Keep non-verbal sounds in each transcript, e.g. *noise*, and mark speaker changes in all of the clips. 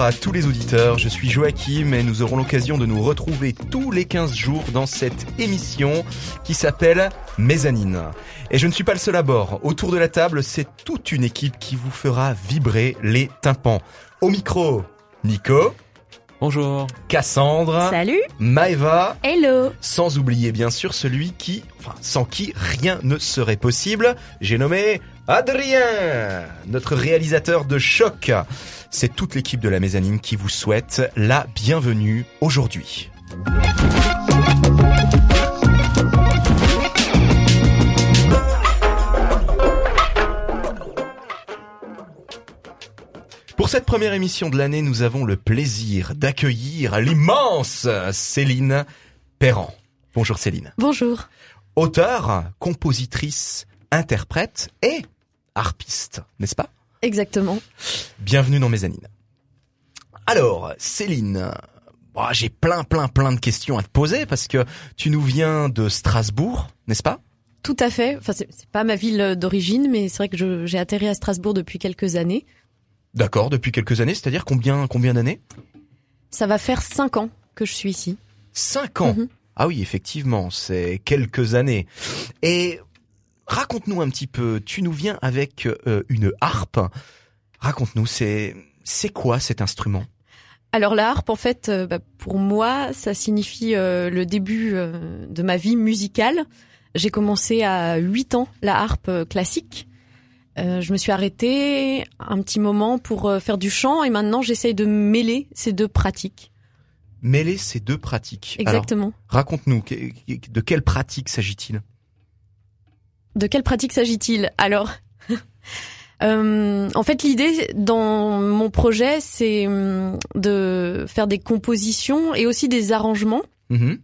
Speaker 1: bonjour à tous les auditeurs, je suis Joachim et nous aurons l'occasion de nous retrouver tous les 15 jours dans cette émission qui s'appelle Mezzanine. Et je ne suis pas le seul à bord, autour de la table c'est toute une équipe qui vous fera vibrer les tympans. Au micro, Nico.
Speaker 2: Bonjour.
Speaker 1: Cassandre.
Speaker 3: Salut.
Speaker 1: Maeva.
Speaker 3: Hello.
Speaker 1: Sans oublier bien sûr celui qui, enfin, sans qui rien ne serait possible. J'ai nommé Adrien, notre réalisateur de choc. C'est toute l'équipe de la mezzanine qui vous souhaite la bienvenue aujourd'hui. Pour cette première émission de l'année, nous avons le plaisir d'accueillir l'immense Céline Perran. Bonjour Céline.
Speaker 3: Bonjour.
Speaker 1: Auteur, compositrice, interprète et harpiste, n'est-ce pas?
Speaker 3: Exactement.
Speaker 1: Bienvenue dans Mezzanine. Alors, Céline, bon, j'ai plein, plein, plein de questions à te poser parce que tu nous viens de Strasbourg, n'est-ce pas?
Speaker 3: Tout à fait. Enfin, c'est pas ma ville d'origine, mais c'est vrai que j'ai atterri à Strasbourg depuis quelques années.
Speaker 1: D'accord, depuis quelques années, c'est-à-dire combien, combien d'années?
Speaker 3: Ça va faire cinq ans que je suis ici.
Speaker 1: Cinq ans?
Speaker 3: Mhm.
Speaker 1: Ah oui, effectivement, c'est quelques années. Et raconte-nous un petit peu, tu nous viens avec euh, une harpe. Raconte-nous, c'est c'est quoi cet instrument?
Speaker 3: Alors la harpe, en fait, euh, bah, pour moi, ça signifie euh, le début euh, de ma vie musicale. J'ai commencé à 8 ans la harpe classique. Je me suis arrêtée un petit moment pour faire du chant et maintenant j'essaye de mêler ces deux pratiques.
Speaker 1: Mêler ces deux pratiques.
Speaker 3: Exactement.
Speaker 1: raconte-nous, de quelle pratique s'agit-il?
Speaker 3: De quelle pratique s'agit-il Alors, *laughs* euh, en fait, l'idée dans mon projet, c'est hum, de faire des compositions et aussi des arrangements
Speaker 1: Mhm.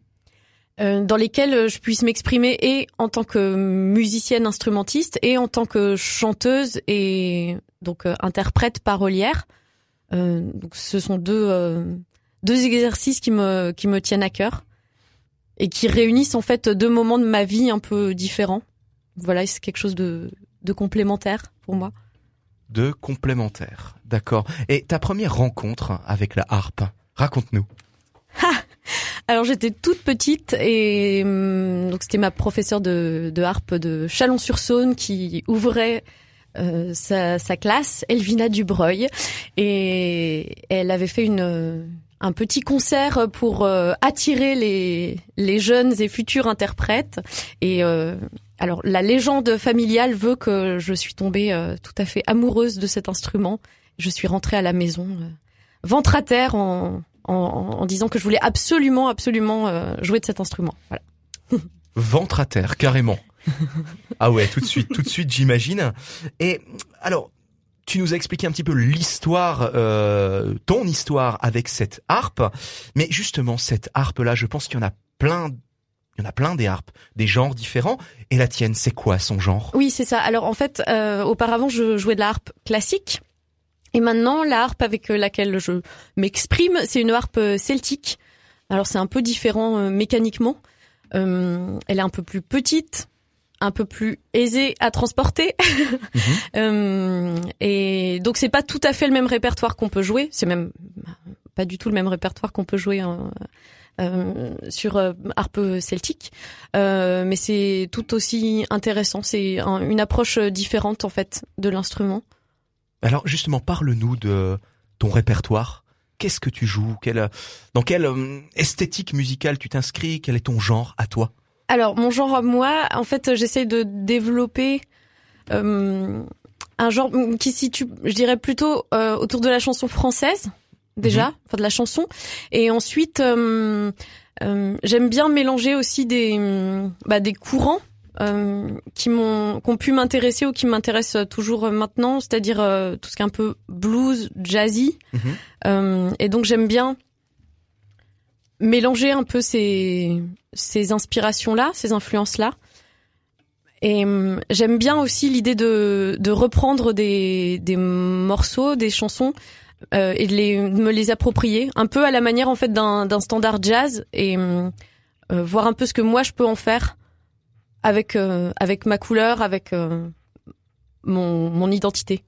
Speaker 3: euh, dans lesquels je puisse m'exprimer et en tant que musicienne instrumentiste et en tant que chanteuse et donc euh, interprète parolière. Donc, ce sont deux deux exercices qui me qui me tiennent à cœur et qui réunissent en fait deux moments de ma vie un peu différents. Voilà, c'est quelque chose de de complémentaire pour moi.
Speaker 1: De complémentaires. D'accord. Et ta première rencontre avec la harpe, raconte-nous.
Speaker 3: Alors j'étais toute petite et hum, donc c'était ma professeure de, de harpe de Chalon-sur-Saône qui ouvrait euh, sa, sa classe, Elvina Dubreuil, et elle avait fait une un petit concert pour euh, attirer les les jeunes et futurs interprètes. Et euh, alors la légende familiale veut que je suis tombée euh, tout à fait amoureuse de cet instrument. Je suis rentrée à la maison euh, ventre à terre en en, en disant que je voulais absolument, absolument euh, jouer de cet instrument. Voilà. *laughs*
Speaker 1: Ventre à terre, carrément. *laughs* ah ouais, tout de suite, tout de suite, j'imagine. Et alors, tu nous as expliqué un petit peu l'histoire, euh, ton histoire avec cette harpe. Mais justement, cette harpe-là, je pense qu'il y en a plein. Il y en a plein des harpes, des genres différents. Et la tienne, c'est quoi son genre?
Speaker 3: Oui, c'est ça. Alors en fait, euh, auparavant, je jouais de la harpe classique. Et maintenant, la harpe avec laquelle je m'exprime, c'est une harpe euh, celtique. Alors c'est un peu différent euh, mécaniquement. Euh, elle est un peu plus petite, un peu plus aisée à transporter. *laughs* Euh, et donc c'est pas tout à fait le même répertoire qu'on peut jouer. C'est même pas du tout le même répertoire qu'on peut jouer euh, sur euh, harpe celtique. Euh, mais c'est tout aussi intéressant. C'est un- une approche différente en fait de l'instrument.
Speaker 1: Alors justement, parle-nous de ton répertoire. Qu'est-ce que tu joues? Quelle, Dans quelle euh, esthétique musicale tu t'inscris? Quel est ton genre à toi?
Speaker 3: Alors mon genre à moi, en fait, j'essaie de développer euh, un genre qui se situe, je dirais plutôt euh, autour de la chanson française déjà, enfin de la chanson, et ensuite euh, euh, j'aime bien mélanger aussi des bah, des courants euh, qui m'ont qui ont pu m'intéresser ou qui m'intéressent toujours maintenant, c'est-à-dire tout ce qui est un peu blues, jazzy.
Speaker 1: Mhm.
Speaker 3: Et donc j'aime bien mélanger un peu ces ces inspirations là, ces influences là. Et hum, j'aime bien aussi l'idée de de reprendre des des morceaux, des chansons euh, et de les de me les approprier un peu à la manière en fait d'un standard jazz et hum, euh, voir un peu ce que moi je peux en faire avec euh, avec ma couleur, avec mon mon identité.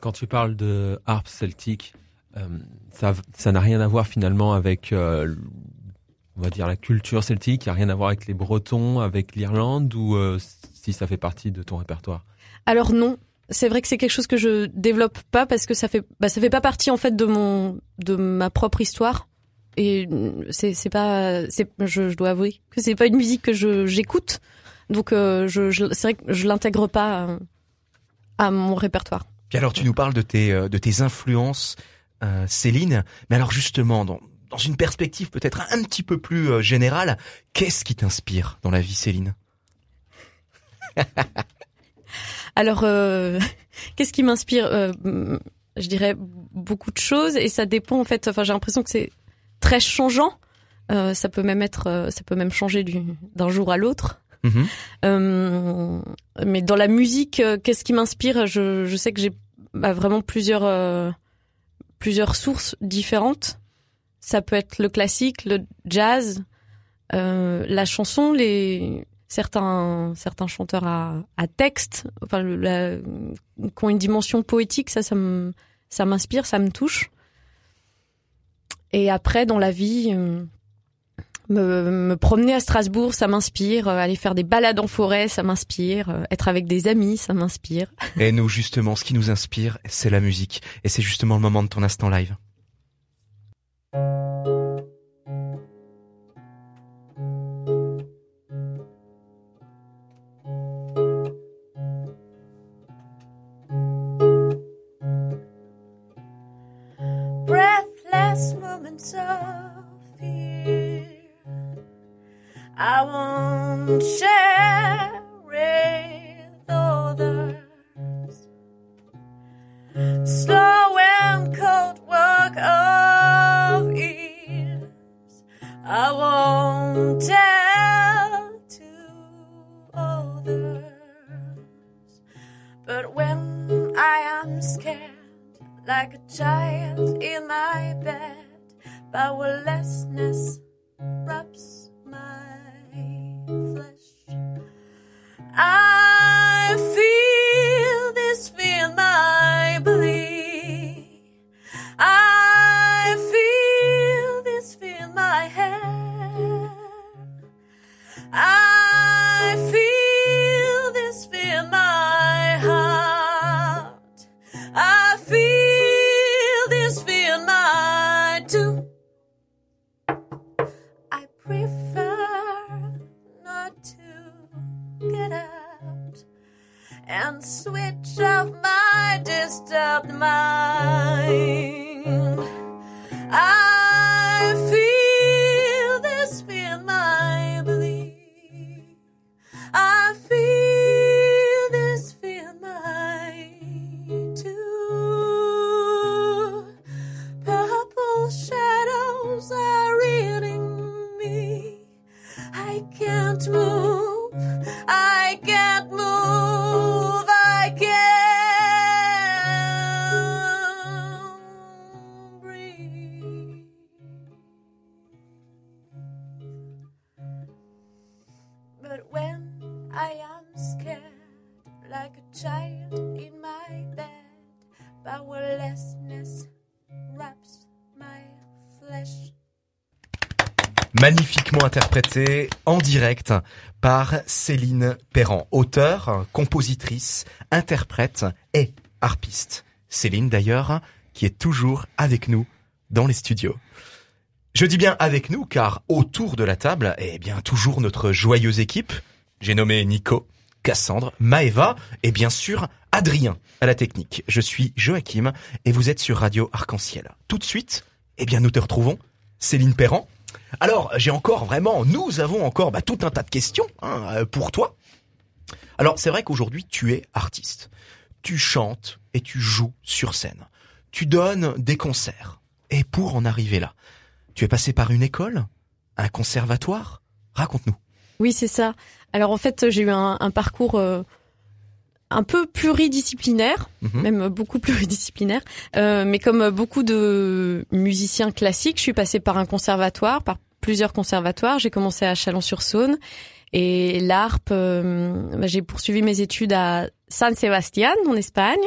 Speaker 2: Quand tu parles de harpe celtique, euh, ça ça n'a rien à voir finalement avec on va dire la culture celtique, il n'y a rien à voir avec les Bretons, avec l'Irlande ou si ça fait partie de ton répertoire?
Speaker 3: Alors non, c'est vrai que c'est quelque chose que je développe pas parce que ça fait bah, ça fait pas partie en fait de mon de ma propre histoire. Et c'est c'est pas c'est je, je dois avouer que c'est pas une musique que je j'écoute. Donc euh, je, je c'est vrai que je l'intègre pas à, à mon répertoire.
Speaker 1: Puis alors tu nous parles de tes euh, de tes influences euh, Céline, mais alors justement dans dans une perspective peut-être un petit peu plus euh, générale, qu'est-ce qui t'inspire dans la vie Céline? *laughs*
Speaker 3: Alors, euh, *laughs* qu'est-ce qui m'inspire euh, Je dirais beaucoup de choses et ça dépend en fait. Enfin, j'ai l'impression que c'est très changeant. Euh, ça peut même être, euh, ça peut même changer du d'un jour à l'autre.
Speaker 1: Mhm.
Speaker 3: Euh, mais dans la musique, qu'est-ce qui m'inspire? Je, je sais que j'ai bah, vraiment plusieurs plusieurs sources différentes. Ça peut être le classique, le jazz, euh, la chanson, les certains certains chanteurs à, texte, enfin qui ont une dimension poétique, ça ça m'inspire, ça me touche. Et après dans la vie, euh, me, me promener à Strasbourg, ça m'inspire. Euh, Aller faire des balades en forêt, ça m'inspire. Euh, Être avec des amis, ça m'inspire. *laughs*
Speaker 1: Et nous justement, ce qui nous inspire, c'est la musique, et c'est justement le moment de ton instant live.
Speaker 4: Of fear. I won't share with others. Slow and cold work of ears. I won't tell to others. But when I am scared, like a child in my bed, powerlessness wraps my flesh. I feel
Speaker 1: interprété en direct par Céline Perrand, auteure, compositrice, interprète et harpiste. Céline d'ailleurs, qui est toujours avec nous dans les studios. Je dis bien avec nous car autour de la table est bien toujours notre joyeuse équipe. J'ai nommé Nico, Cassandre, Maeva et bien sûr Adrien à la technique. Je suis Joachim et vous êtes sur Radio Arc-en-Ciel. Tout de suite, eh bien nous te retrouvons, Céline Perrand. Alors j'ai encore vraiment, nous avons encore bah, tout un tas de questions hein, euh, pour toi. Alors c'est vrai qu'aujourd'hui tu es artiste. Tu chantes et tu joues sur scène. Tu donnes des concerts. Et pour en arriver là, tu es passé par une école, un conservatoire? Raconte-nous.
Speaker 3: Oui, c'est ça. Alors en fait, j'ai eu un, parcours euh, un peu pluridisciplinaire,
Speaker 1: Mhm.
Speaker 3: même beaucoup pluridisciplinaire. Euh, mais comme beaucoup de musiciens classiques, je suis passée par un conservatoire, par plusieurs conservatoires. J'ai commencé à Chalon-sur-Saône Et l'harpe, euh, bah, j'ai poursuivi mes études à San Sebastián en Espagne.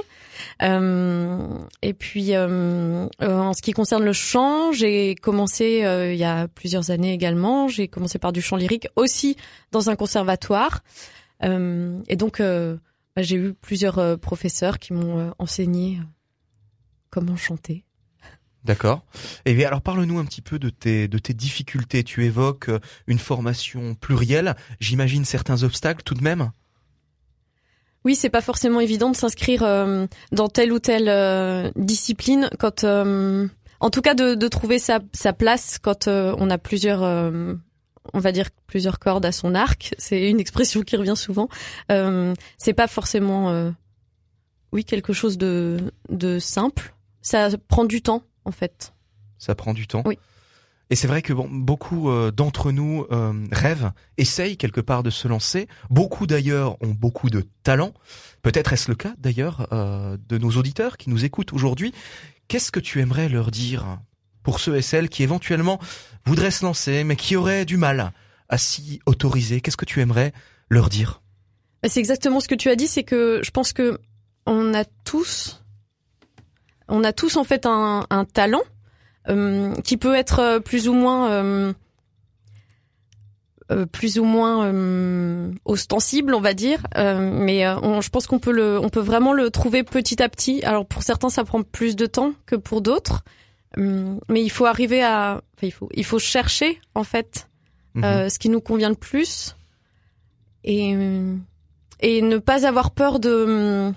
Speaker 3: Euh, et puis en ce qui concerne le chant, j'ai commencé il y a plusieurs années également. J'ai commencé par du chant lyrique aussi dans un conservatoire. et donc j'ai eu plusieurs professeurs qui m'ont enseigné comment chanter.
Speaker 1: D'accord. Et bien alors parle-nous un petit peu de tes de tes difficultés. Tu évoques euh, une formation plurielle. J'imagine certains obstacles tout de même?
Speaker 3: Oui, c'est pas forcément évident de s'inscrire euh, dans telle ou telle euh, discipline quand, en tout cas, de, de trouver sa, sa place quand on a plusieurs, on va dire plusieurs cordes à son arc. C'est une expression qui revient souvent. c'est pas forcément, oui, quelque chose de de simple. Ça prend du temps en fait.
Speaker 1: Ça prend du temps.
Speaker 3: Oui.
Speaker 1: Et c'est vrai que bon, beaucoup euh, d'entre nous euh, rêvent, essayent quelque part de se lancer. Beaucoup d'ailleurs ont beaucoup de talent. Peut-être est-ce le cas d'ailleurs euh, de nos auditeurs qui nous écoutent aujourd'hui. Qu'est-ce que tu aimerais leur dire? Pour ceux et celles qui éventuellement voudraient se lancer mais qui auraient du mal à s'y autoriser Qu'est-ce que tu aimerais leur dire?
Speaker 3: C'est exactement ce que tu as dit. C'est que je pense que on a tous on a tous en fait un, talent euh, qui peut être euh, plus ou moins euh, plus ou moins ostensible, on va dire, mais je pense qu'on peut le, on peut vraiment le trouver petit à petit. Alors pour certains, ça prend plus de temps que pour d'autres, mais il faut arriver à, il faut, il faut chercher en fait mhm. ce qui nous convient le plus et et ne pas avoir peur de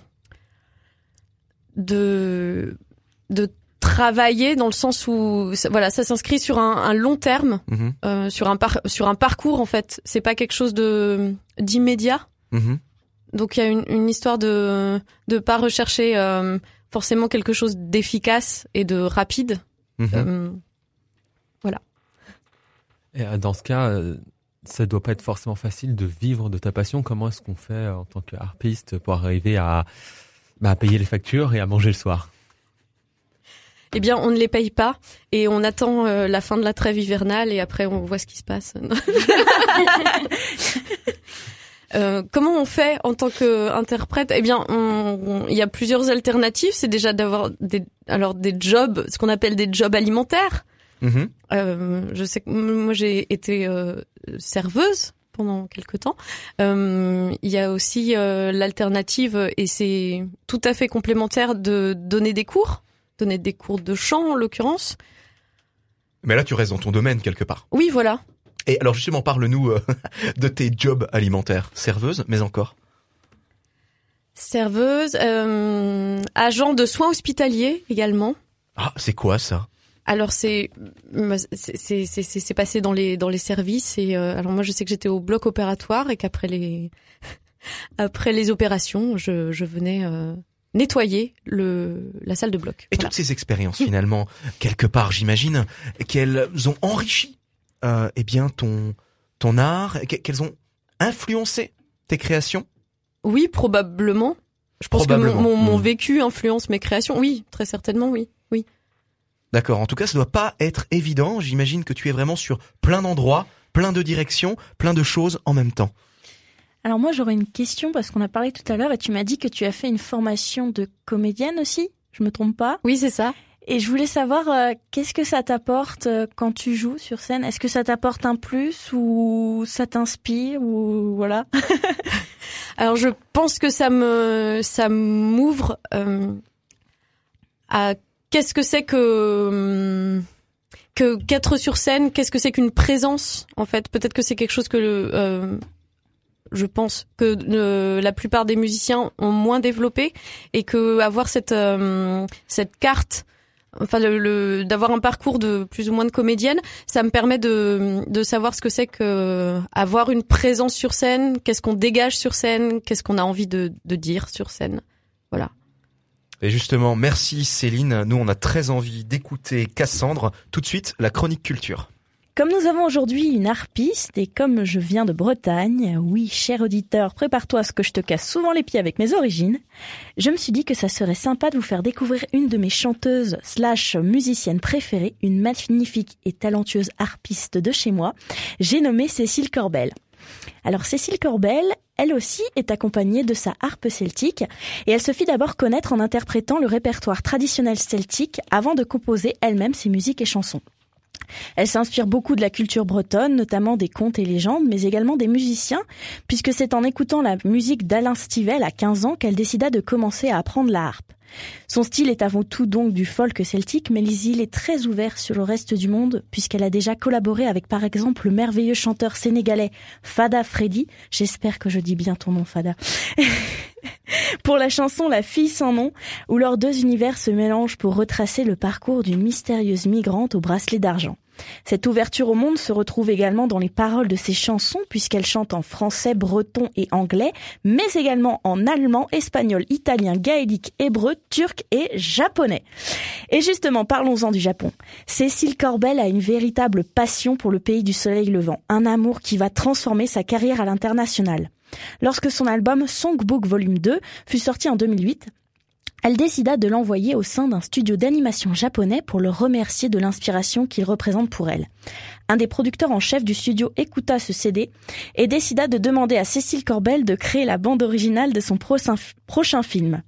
Speaker 3: de de travailler dans le sens où voilà ça s'inscrit sur un, un, long terme
Speaker 1: mhm.
Speaker 3: euh, sur un par, sur un parcours en fait c'est pas quelque chose de d'immédiat
Speaker 1: mhm.
Speaker 3: donc il y a une, une, histoire de de pas rechercher euh, forcément quelque chose d'efficace et de rapide
Speaker 1: mhm.
Speaker 3: euh, voilà
Speaker 2: et euh, dans ce cas euh, ça doit pas être forcément facile de vivre de ta passion comment est-ce qu'on fait en tant qu'harpiste pour arriver à bah, payer les factures et à manger le soir?
Speaker 3: Eh bien, on ne les paye pas et on attend euh, la fin de la trêve hivernale et après on voit ce qui se passe. *laughs* euh, comment on fait en tant qu'interprète? Eh bien, il y a plusieurs alternatives. C'est déjà d'avoir des, alors des jobs, ce qu'on appelle des jobs alimentaires.
Speaker 1: Mm-hmm.
Speaker 3: Euh, je sais que moi j'ai été euh, serveuse pendant quelque temps. Euh, il y a aussi l'alternative, et c'est tout à fait complémentaire, de donner des cours, donner des cours de chant en l'occurrence.
Speaker 1: Mais là, tu restes dans ton domaine quelque part.
Speaker 3: Oui, voilà.
Speaker 1: Et alors justement, parle-nous euh, *laughs* de tes jobs alimentaires. Serveuse, mais encore
Speaker 3: Serveuse, agent de soins hospitaliers également.
Speaker 1: Ah, c'est quoi ça?
Speaker 3: Alors c'est c'est passé dans les dans les services et euh, alors moi je sais que j'étais au bloc opératoire et qu'après les *laughs* après les opérations je, je venais euh, nettoyer le la salle de bloc.
Speaker 1: Et toutes ces expériences finalement *laughs* quelque part j'imagine qu'elles ont enrichi euh, eh bien ton ton art qu'elles ont influencé tes créations?
Speaker 3: Oui probablement. Je pense que mon, mon hmm. vécu influence mes créations. Oui très certainement oui oui.
Speaker 1: D'accord. En tout cas, ça doit pas être évident. J'imagine que tu es vraiment sur plein d'endroits, plein de directions, plein de choses en même temps.
Speaker 5: Alors moi, j'aurais une question parce qu'on a parlé tout à l'heure et tu m'as dit que tu as fait une formation de comédienne aussi. Je me trompe pas?
Speaker 3: Oui, c'est ça.
Speaker 5: Et je voulais savoir euh, qu'est-ce que ça t'apporte euh, quand tu joues sur scène? Est-ce que ça t'apporte un plus ou ça t'inspire ou voilà? *laughs*
Speaker 3: Alors je pense que ça me ça m'ouvre euh, à qu'est-ce que c'est que hum, que qu'être sur scène? Qu'est-ce que c'est qu'une présence En fait, peut-être que c'est quelque chose que je pense que la plupart des musiciens ont moins développé et que avoir cette cette carte enfin le, d'avoir un parcours de plus ou moins de comédienne, ça me permet de de savoir ce que c'est que avoir une présence sur scène, qu'est-ce qu'on dégage sur scène, qu'est-ce qu'on a envie de de dire sur scène. Voilà.
Speaker 1: Et justement, merci Céline. Nous, on a très envie d'écouter Cassandre. Tout de suite, la chronique culture.
Speaker 5: Comme nous avons aujourd'hui une harpiste et comme je viens de Bretagne, oui, cher auditeur, prépare-toi à ce que je te casse souvent les pieds avec mes origines, je me suis dit que ça serait sympa de vous faire découvrir une de mes chanteuses slash musiciennes préférées, une magnifique et talentueuse harpiste de chez moi. J'ai nommé Cécile Corbel. Alors Cécile Corbel, elle aussi est accompagnée de sa harpe celtique et elle se fit d'abord connaître en interprétant le répertoire traditionnel celtique avant de composer elle-même ses musiques et chansons. Elle s'inspire beaucoup de la culture bretonne, notamment des contes et légendes, mais également des musiciens, puisque c'est en écoutant la musique d'Alain Stivel à 15 ans qu'elle décida de commencer à apprendre la harpe. Son style est avant tout donc du folk celtique, mais Lizzie est très ouverte sur le reste du monde, puisqu'elle a déjà collaboré avec par exemple le merveilleux chanteur sénégalais Fada Freddy. J'espère que je dis bien ton nom, Fada. *laughs* pour la chanson La fille sans nom, où leurs deux univers se mélangent pour retracer le parcours d'une mystérieuse migrante au bracelet d'argent. Cette ouverture au monde se retrouve également dans les paroles de ses chansons puisqu'elle chante en français, breton et anglais, mais également en allemand, espagnol, italien, gaélique, hébreu, turc et japonais. Et justement, parlons-en du Japon. Cécile Corbel a une véritable passion pour le pays du soleil levant, un amour qui va transformer sa carrière à l'international. Lorsque son album Songbook Volume 2 fut sorti en 2008, elle décida de l'envoyer au sein d'un studio d'animation japonais pour le remercier de l'inspiration qu'il représente pour elle. Un des producteurs en chef du studio écouta ce CD et décida de demander à Cécile Corbel de créer la bande originale de son prochain film.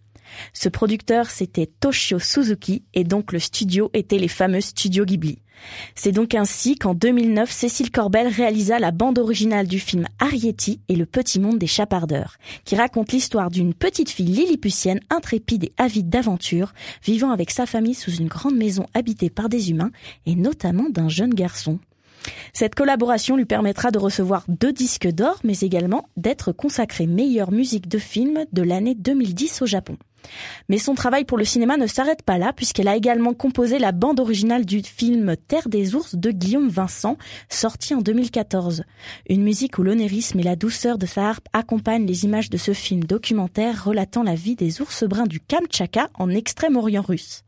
Speaker 5: Ce producteur, c'était Toshio Suzuki et donc le studio était les fameux studios Ghibli. C'est donc ainsi qu'en 2009, Cécile Corbel réalisa la bande originale du film Arietti et le petit monde des chapardeurs, qui raconte l'histoire d'une petite fille lilliputienne intrépide et avide d'aventure, vivant avec sa famille sous une grande maison habitée par des humains et notamment d'un jeune garçon. Cette collaboration lui permettra de recevoir deux disques d'or, mais également d'être consacrée meilleure musique de film de l'année 2010 au Japon. Mais son travail pour le cinéma ne s'arrête pas là, puisqu'elle a également composé la bande originale du film Terre des ours de Guillaume Vincent, sorti en 2014. Une musique où l'onérisme et la douceur de sa harpe accompagnent les images de ce film documentaire relatant la vie des ours bruns du Kamtchatka en Extrême-Orient russe.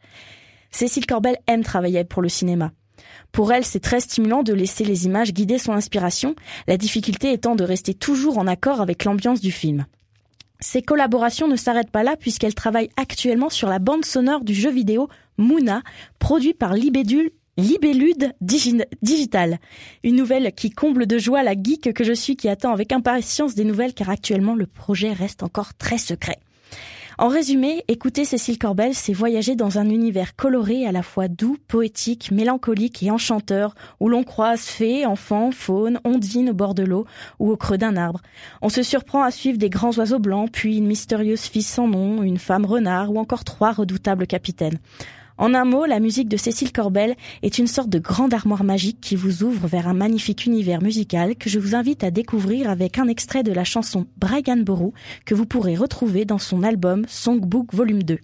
Speaker 5: Cécile Corbel aime travailler pour le cinéma. Pour elle, c'est très stimulant de laisser les images guider son inspiration, la difficulté étant de rester toujours en accord avec l'ambiance du film. Ses collaborations ne s'arrêtent pas là puisqu'elle travaille actuellement sur la bande sonore du jeu vidéo Mouna, produit par Libélude Digital. Une nouvelle qui comble de joie la geek que je suis qui attend avec impatience des nouvelles car actuellement le projet reste encore très secret. En résumé, écouter Cécile Corbel, c'est voyager dans un univers coloré à la fois doux, poétique, mélancolique et enchanteur, où l'on croise fées, enfants, faune, ondines au bord de l'eau ou au creux d'un arbre. On se surprend à suivre des grands oiseaux blancs, puis une mystérieuse fille sans nom, une femme renard ou encore trois redoutables capitaines. En un mot, la musique de Cécile Corbel est une sorte de grande armoire magique qui vous ouvre vers un magnifique univers musical que je vous invite à découvrir avec un extrait de la chanson Brian que vous pourrez retrouver dans son album Songbook Volume 2.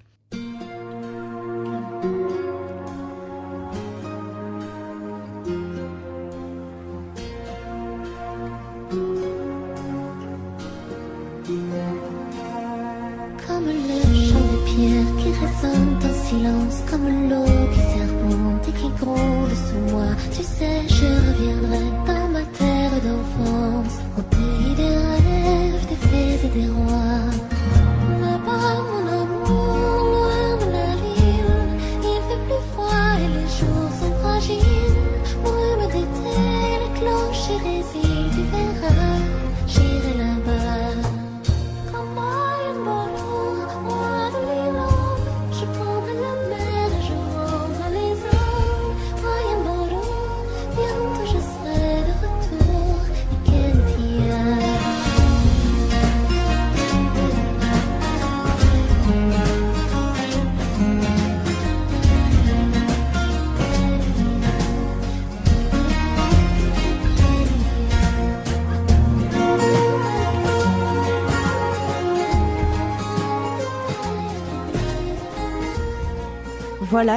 Speaker 6: Comme l'eau qui serpente et qui gronde sous moi. Tu sais, je reviendrai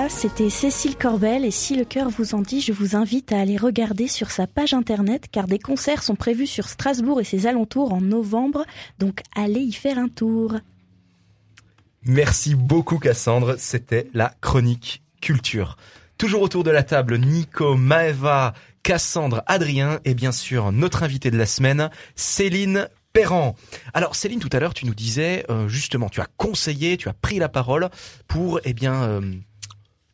Speaker 5: C'était Cécile Corbel et si le cœur vous en dit, je vous invite à aller regarder sur sa page internet car des concerts sont prévus sur Strasbourg et ses alentours en novembre, donc allez y faire un tour.
Speaker 1: Merci beaucoup Cassandre, c'était la chronique culture. Toujours autour de la table, Nico, Maeva, Cassandre, Adrien et bien sûr notre invité de la semaine, Céline Perrand. Alors Céline, tout à l'heure, tu nous disais euh, justement, tu as conseillé, tu as pris la parole pour eh bien euh,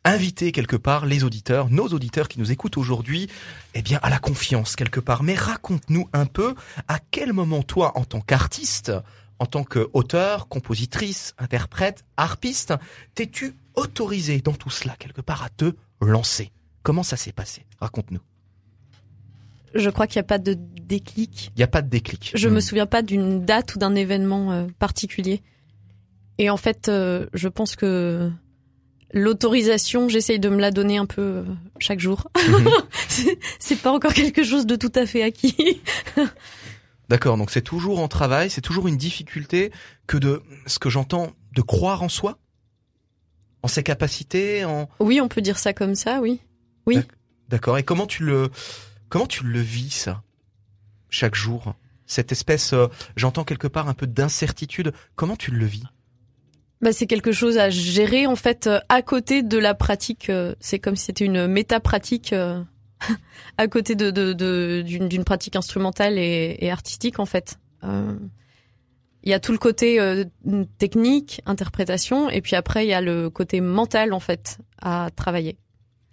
Speaker 1: inviter quelque part les auditeurs, nos auditeurs qui nous écoutent aujourd'hui, eh bien à la confiance quelque part. Mais raconte-nous un peu à quel moment toi, en tant qu'artiste, en tant qu'auteur, compositrice, interprète, harpiste, t'es-tu autorisé dans tout cela quelque part à te lancer? Comment ça s'est passé? Raconte-nous.
Speaker 3: Je crois qu'il n'y a pas de déclic.
Speaker 1: Il n'y a pas de déclic.
Speaker 3: Je
Speaker 1: Hmm.
Speaker 3: me souviens pas d'une date ou d'un événement euh, particulier. Et en fait, euh, je pense que l'autorisation, j'essaye de me la donner un peu euh, chaque jour.
Speaker 1: Mhm. *laughs*
Speaker 3: C'est- C'est pas encore quelque chose de tout à fait acquis. *laughs*
Speaker 1: D'accord, donc c'est toujours en travail, c'est toujours une difficulté que de, ce que j'entends, de croire en soi, en ses capacités, en...
Speaker 3: Oui, on peut dire ça comme ça, oui. Oui.
Speaker 1: D'accord, et comment tu le, comment tu le vis ça, chaque jour Cette espèce, euh, j'entends quelque part un peu d'incertitude, comment tu le vis?
Speaker 3: Bah, c'est quelque chose à gérer en fait euh, à côté de la pratique. euh, C'est comme si c'était une méta-pratique euh, *laughs* à côté de d'une pratique instrumentale et, artistique en fait. Il y a tout le côté technique, interprétation, et puis après il y a le côté mental en fait à travailler.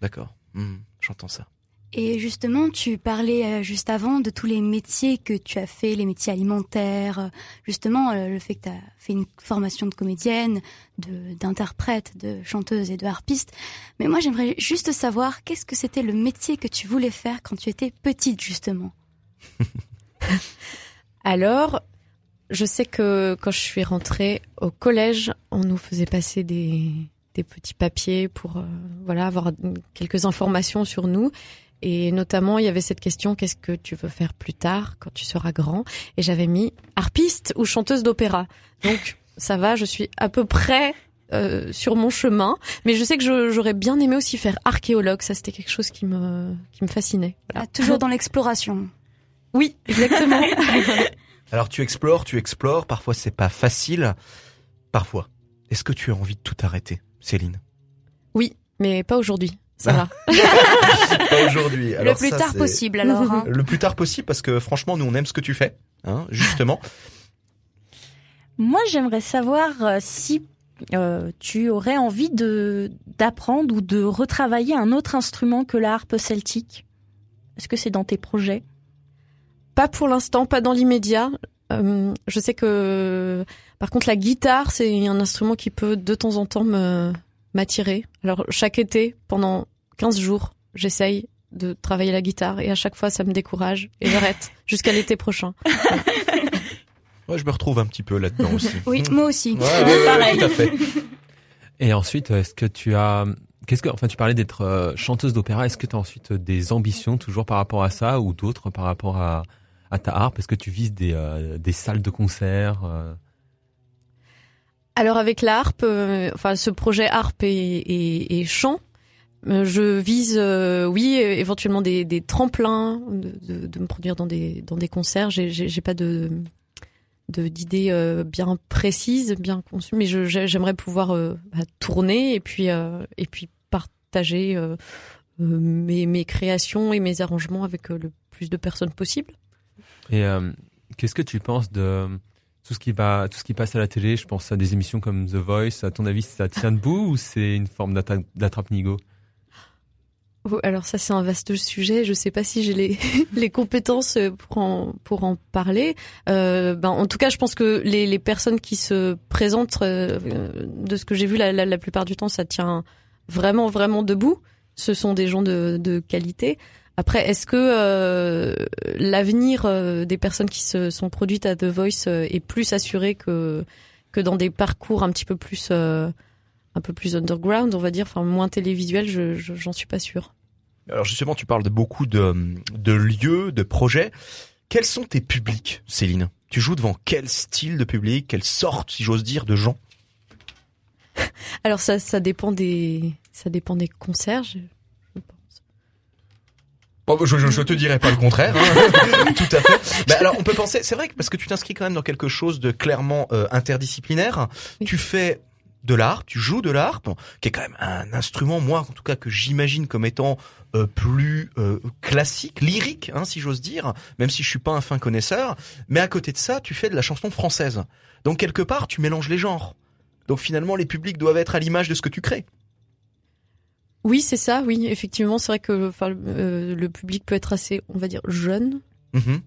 Speaker 1: D'accord, Hmm, j'entends ça.
Speaker 7: Et justement, tu parlais euh, juste avant de tous les métiers que tu as fait, les métiers alimentaires, euh, justement euh, le fait que tu as fait une formation de comédienne, d'interprète, de chanteuse et de harpiste. Mais moi, j'aimerais juste savoir qu'est-ce que c'était le métier que tu voulais faire quand tu étais petite justement? *laughs*
Speaker 3: Alors, je sais que quand je suis rentrée au collège, on nous faisait passer des, des petits papiers pour voilà avoir quelques informations sur nous. Et notamment, il y avait cette question qu'est-ce que tu veux faire plus tard quand tu seras grand? Et j'avais mis harpiste ou chanteuse d'opéra. Donc ça va, je suis à peu près euh, sur mon chemin. Mais je sais que j'aurais bien aimé aussi faire archéologue. Ça, c'était quelque chose qui me qui me fascinait. Voilà.
Speaker 7: Ah, toujours dans l'exploration.
Speaker 3: Oui, exactement. *laughs*
Speaker 1: Alors tu explores, tu explores, parfois c'est pas facile, parfois. Est-ce que tu as envie de tout arrêter, Céline?
Speaker 3: Oui, mais pas aujourd'hui. Ça va. *laughs*
Speaker 1: Pas aujourd'hui.
Speaker 7: le plus
Speaker 1: ça,
Speaker 7: tard possible alors. hein.
Speaker 1: Le plus tard possible parce que franchement, nous on aime ce que tu fais, hein, justement. *laughs*
Speaker 5: Moi, j'aimerais savoir euh, si euh, tu aurais envie de d'apprendre ou de retravailler un autre instrument que la harpe celtique. Est-ce que c'est dans tes projets?
Speaker 3: Pas pour l'instant, pas dans l'immédiat. Euh, je sais que, par contre, la guitare, c'est un instrument qui peut de temps en temps me m'attirer. Alors chaque été, pendant 15 jours, j'essaye de travailler la guitare et à chaque fois, ça me décourage et j'arrête *laughs* jusqu'à l'été prochain. *laughs*
Speaker 1: Ouais, je me retrouve un petit peu là-dedans *laughs* aussi.
Speaker 7: Oui, moi aussi.
Speaker 1: Ouais, ouais, ouais,
Speaker 5: Pareil.
Speaker 1: tout à fait.
Speaker 2: Et ensuite, est-ce que tu as, qu'est-ce que, enfin, tu parlais d'être euh, chanteuse d'opéra. Est-ce que tu as ensuite des ambitions toujours par rapport à ça ou d'autres par rapport à, à ta harpe Est-ce que tu vises des, euh, des salles de concert euh
Speaker 3: Alors avec la harpe, euh, enfin ce projet harpe et, chant, euh, je vise, euh, oui, éventuellement des, tremplins, de, me produire dans des dans des concerts. J'ai pas de d'idées bien précises, bien conçues, mais j'aimerais pouvoir bah, tourner et puis et puis partager mes mes créations et mes arrangements avec le plus de personnes possible.
Speaker 2: Et qu'est-ce que tu penses de tout ce qui va, tout ce qui passe à la télé Je pense à des émissions comme The Voice. À ton avis, ça tient debout ou c'est une forme d'attrape-nigo
Speaker 3: Oh, Alors ça c'est un vaste sujet. Je sais pas si j'ai les, *laughs* les compétences pour en, pour en parler. Euh, ben, en tout cas, je pense que les, les personnes qui se présentent, euh, de ce que j'ai vu la, la, la plupart du temps, ça tient vraiment vraiment debout. Ce sont des gens de, de qualité. Après, est-ce que euh, l'avenir euh, des personnes qui se sont produites à The Voice euh, est plus assuré que que dans des parcours un petit peu plus euh, un peu plus underground, on va dire, enfin moins télévisuel, je, je- j'en suis pas sûre.
Speaker 1: Alors justement, tu parles de beaucoup de, de lieux, de projets. Quels sont tes publics, Céline? Tu joues devant quel style de public, quelle sorte, si j'ose dire, de gens? *laughs*
Speaker 3: Alors ça, ça dépend des, ça dépend des concerts. Je, je.
Speaker 1: Bon, je, je, je te dirais pas le contraire, hein. *laughs* tout à fait. Bah, alors on peut penser, c'est vrai que parce que tu t'inscris quand même dans quelque chose de clairement euh, interdisciplinaire.
Speaker 3: Oui.
Speaker 1: Tu fais de l'harpe, tu joues de l'harpe, qui est quand même un instrument, moi en tout cas que j'imagine comme étant euh, plus euh, classique, lyrique, hein, si j'ose dire, même si je suis pas un fin connaisseur. Mais à côté de ça, tu fais de la chanson française. Donc quelque part, tu mélanges les genres. Donc finalement, les publics doivent être à l'image de ce que tu crées.
Speaker 3: Oui, c'est ça. Oui, effectivement, c'est vrai que enfin, euh, le public peut être assez, on va dire, jeune.
Speaker 1: Mhm.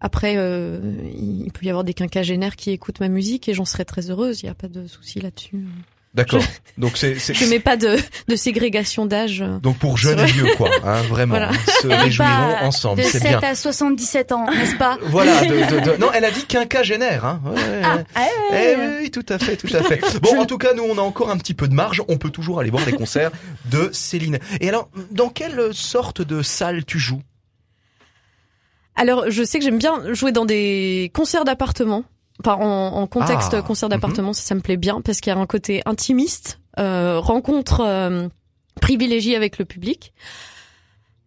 Speaker 3: Après, euh, il peut y avoir des quinquagénaires qui écoutent ma musique et j'en serais très heureuse. Il n'y a pas de souci là-dessus.
Speaker 1: D'accord. Donc c'est c'est-
Speaker 3: Je mets pas de, de ségrégation d'âge.
Speaker 1: donc pour jeunes et vieux quoi, hein, *laughs* vraiment.
Speaker 3: Voilà.
Speaker 1: Ils se réjouiront ensemble,
Speaker 7: de
Speaker 1: c'est
Speaker 7: 7
Speaker 1: bien.
Speaker 7: à 77 ans, n'est-ce pas *laughs*
Speaker 1: Voilà. De, de- de- Non, elle a dit quinquagénaire. Hein. Ouais, ouais, ouais.
Speaker 5: Ah,
Speaker 1: Eh
Speaker 5: ouais.
Speaker 1: oui, oui, tout à fait, tout à fait. *laughs* Bon, en tout cas, nous, on a encore un petit peu de marge. On peut toujours aller voir les concerts de Céline. Et alors, dans quelle sorte de salle tu joues?
Speaker 3: Alors, je sais que j'aime bien jouer dans des concerts d'appartement. Enfin, en, en contexte
Speaker 1: Ah,
Speaker 3: concert d'appartement, ça, ça me plaît bien parce qu'il y a un côté intimiste, euh, rencontre euh, privilégiée avec le public.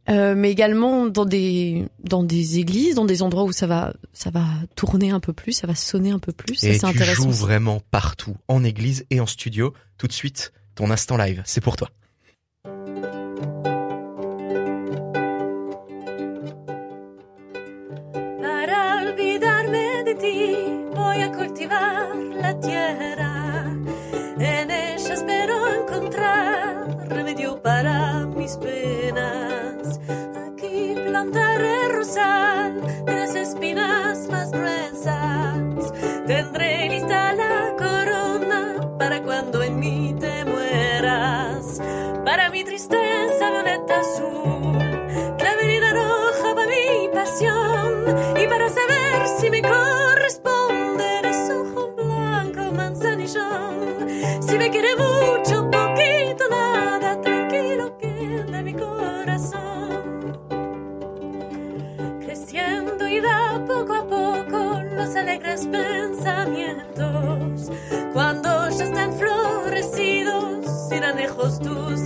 Speaker 3: Euh, mais également dans des dans des églises, dans des endroits où ça va ça va tourner un peu plus, ça va sonner un peu plus. Ça,
Speaker 1: Et
Speaker 3: c'est
Speaker 1: tu
Speaker 3: intéressant.
Speaker 1: joues
Speaker 3: aussi.
Speaker 1: vraiment partout, en église et en studio. Tout de suite, ton instant live, c'est pour toi.
Speaker 4: Tierra. En ella espero encontrar remedio para mis penas. Aquí plantaré rosal de las espinas más gruesas. Tendré lista la corona para cuando en mí te mueras. Para mi tristeza violeta azul, todos tus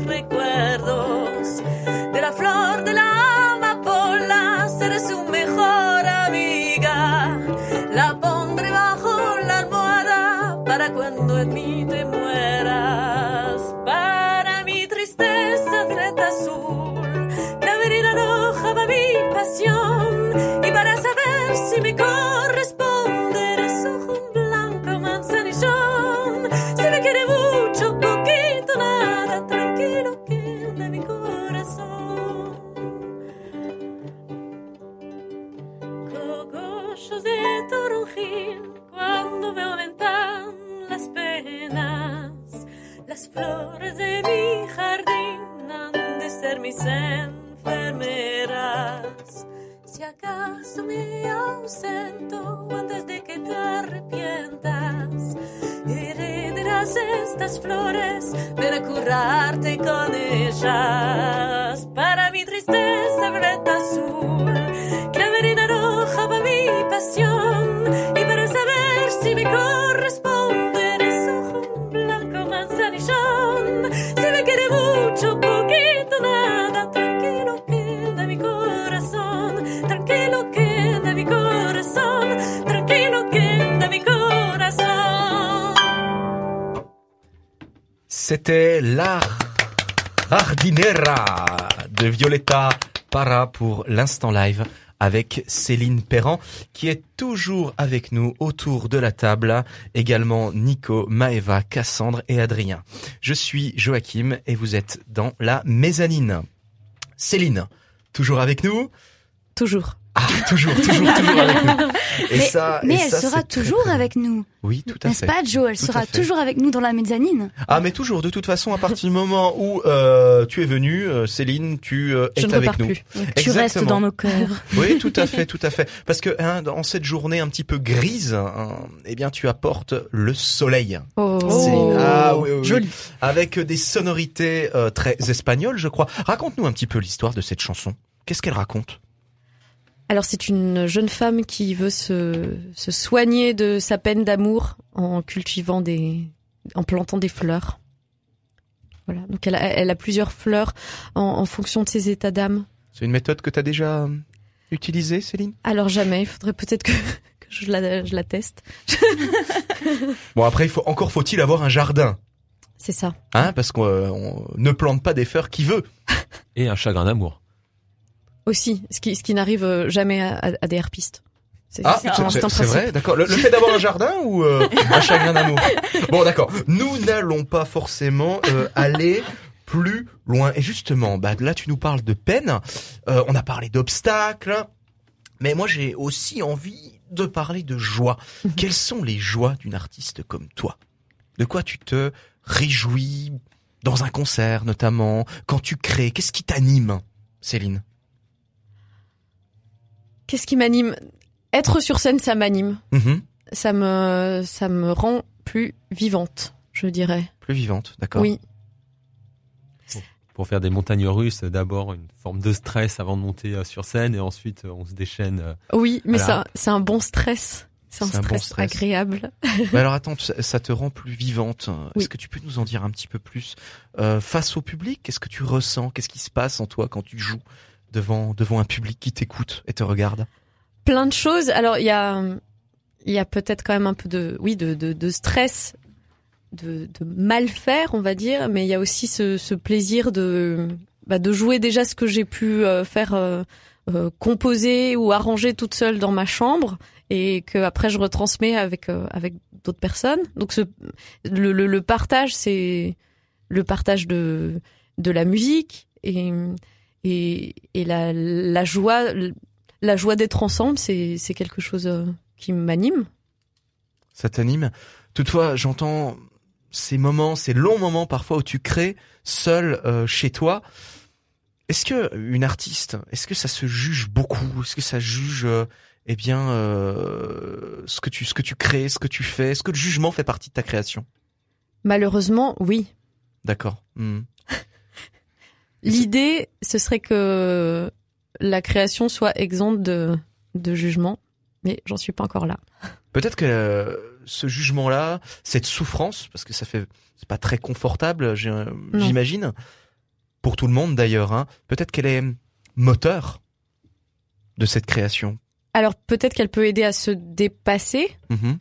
Speaker 4: Acaso me ausento antes de que te arrepientas, heredarás estas flores, ven a curarte con ellas. Para mi tristeza, violeta azul, claverina roja para mi pasión.
Speaker 1: C'était La Jardinera de Violetta Para pour l'instant live avec Céline Perran qui est toujours avec nous autour de la table. Également Nico, Maeva, Cassandre et Adrien. Je suis Joachim et vous êtes dans la mezzanine. Céline, toujours avec nous?
Speaker 3: Toujours.
Speaker 1: Ah, toujours, toujours, toujours avec nous. *laughs* Et
Speaker 7: mais
Speaker 1: ça,
Speaker 7: mais
Speaker 1: et
Speaker 7: elle
Speaker 1: ça,
Speaker 7: sera
Speaker 1: très,
Speaker 7: toujours
Speaker 1: très
Speaker 7: avec nous.
Speaker 1: Oui, tout à
Speaker 7: n'est-ce
Speaker 1: fait.
Speaker 7: pas Joe? Elle
Speaker 1: Tout
Speaker 7: sera toujours avec nous dans la mezzanine.
Speaker 1: Ah, mais toujours, de toute façon, à partir du moment où euh, tu es venue, euh, Céline, tu euh,
Speaker 3: Je
Speaker 1: es avec nous.
Speaker 3: plus.
Speaker 5: Tu restes dans nos cœurs. *laughs*
Speaker 1: Oui, tout à fait, tout à fait. Parce que hein, dans cette journée un petit peu grise, hein, eh bien, tu apportes le soleil.
Speaker 3: Oh,
Speaker 1: Céline. Ah oui, oui, oui.
Speaker 5: Joli.
Speaker 1: Avec des sonorités euh, très espagnoles, je crois. Raconte-nous un petit peu l'histoire de cette chanson. Qu'est-ce qu'elle raconte?
Speaker 3: Alors c'est une jeune femme qui veut se, se soigner de sa peine d'amour en cultivant des, en plantant des fleurs. Voilà. Donc elle a, elle a plusieurs fleurs en, en fonction de ses états d'âme.
Speaker 1: C'est une méthode que tu as déjà euh, utilisée, Céline?
Speaker 3: Alors jamais. Il faudrait peut-être que, *laughs* que je la, je la teste. *laughs*
Speaker 1: Bon, après, il faut encore faut-il avoir un jardin,
Speaker 3: C'est ça.
Speaker 1: hein, parce qu'on euh, on ne plante pas des fleurs qui veut.
Speaker 2: Et un chagrin d'amour.
Speaker 3: Aussi, ce qui, ce qui n'arrive euh, jamais à, à- à des herpistes. C'est
Speaker 1: Ah,
Speaker 3: c'est
Speaker 1: vrai, d'accord. Le, le fait d'avoir un jardin ou euh, un chagrin d'amour? Bon, d'accord. Nous n'allons pas forcément euh, aller plus loin. Et justement, bah, là tu nous parles de peine, euh, on a parlé d'obstacles, mais moi j'ai aussi envie de parler de joie. Quelles sont les joies d'une artiste comme toi? De quoi tu te réjouis? Dans un concert notamment, quand tu crées Qu'est-ce qui t'anime, Céline?
Speaker 3: Qu'est-ce qui m'anime? Être sur scène, ça m'anime.
Speaker 1: Mhm.
Speaker 3: Ça me, ça me rend plus vivante, je dirais.
Speaker 1: Plus vivante, d'accord.
Speaker 3: Oui.
Speaker 2: Pour faire des montagnes russes, d'abord une forme de stress avant de monter euh, sur scène et ensuite euh, on se déchaîne. euh,
Speaker 3: Oui, mais
Speaker 2: Voilà.
Speaker 3: ça, c'est un bon stress. C'est un,
Speaker 1: C'est un bon
Speaker 3: stress agréable.
Speaker 1: Mais *laughs* alors attends, ça, ça te rend plus vivante.
Speaker 3: Oui.
Speaker 1: Est-ce que tu peux nous en dire un petit peu plus? Euh, face au public Qu'est-ce que tu ressens? Qu'est-ce qui se passe en toi quand tu joues? Devant devant un public qui t'écoute et te regarde
Speaker 3: Plein de choses. Alors, il y a, y a peut-être quand même un peu de, oui, de, de, stress, de, mal faire, on va dire, mais il y a aussi ce, plaisir de, bah, de jouer déjà ce que j'ai pu euh, faire euh, euh, composer ou arranger toute seule dans ma chambre et que après je retransmets avec avec d'autres personnes. Donc ce, le, le, le partage, c'est le partage de de la musique et et, et la, la joie la joie d'être ensemble, c'est quelque chose euh, qui m'anime.
Speaker 1: Ça t'anime Toutefois, j'entends ces moments, ces longs moments parfois où tu crées seul euh, chez toi. Est-ce que une artiste, est-ce que ça se juge beaucoup? Est-ce que ça juge euh, eh bien euh, ce que tu ce que tu crées, ce que tu fais? Est-ce que le jugement fait partie de ta création?
Speaker 3: Malheureusement, oui.
Speaker 1: D'accord. Hmm.
Speaker 3: L'idée, ce serait que la création soit exempte de de jugement, mais j'en suis pas encore là.
Speaker 1: Peut-être que euh, ce jugement-là, cette souffrance, parce que ça fait, c'est pas très confortable, euh, j'imagine, pour tout le monde d'ailleurs. Hein, Peut-être qu'elle est moteur de cette création.
Speaker 3: Alors peut-être qu'elle peut aider à se dépasser.
Speaker 1: Mhm.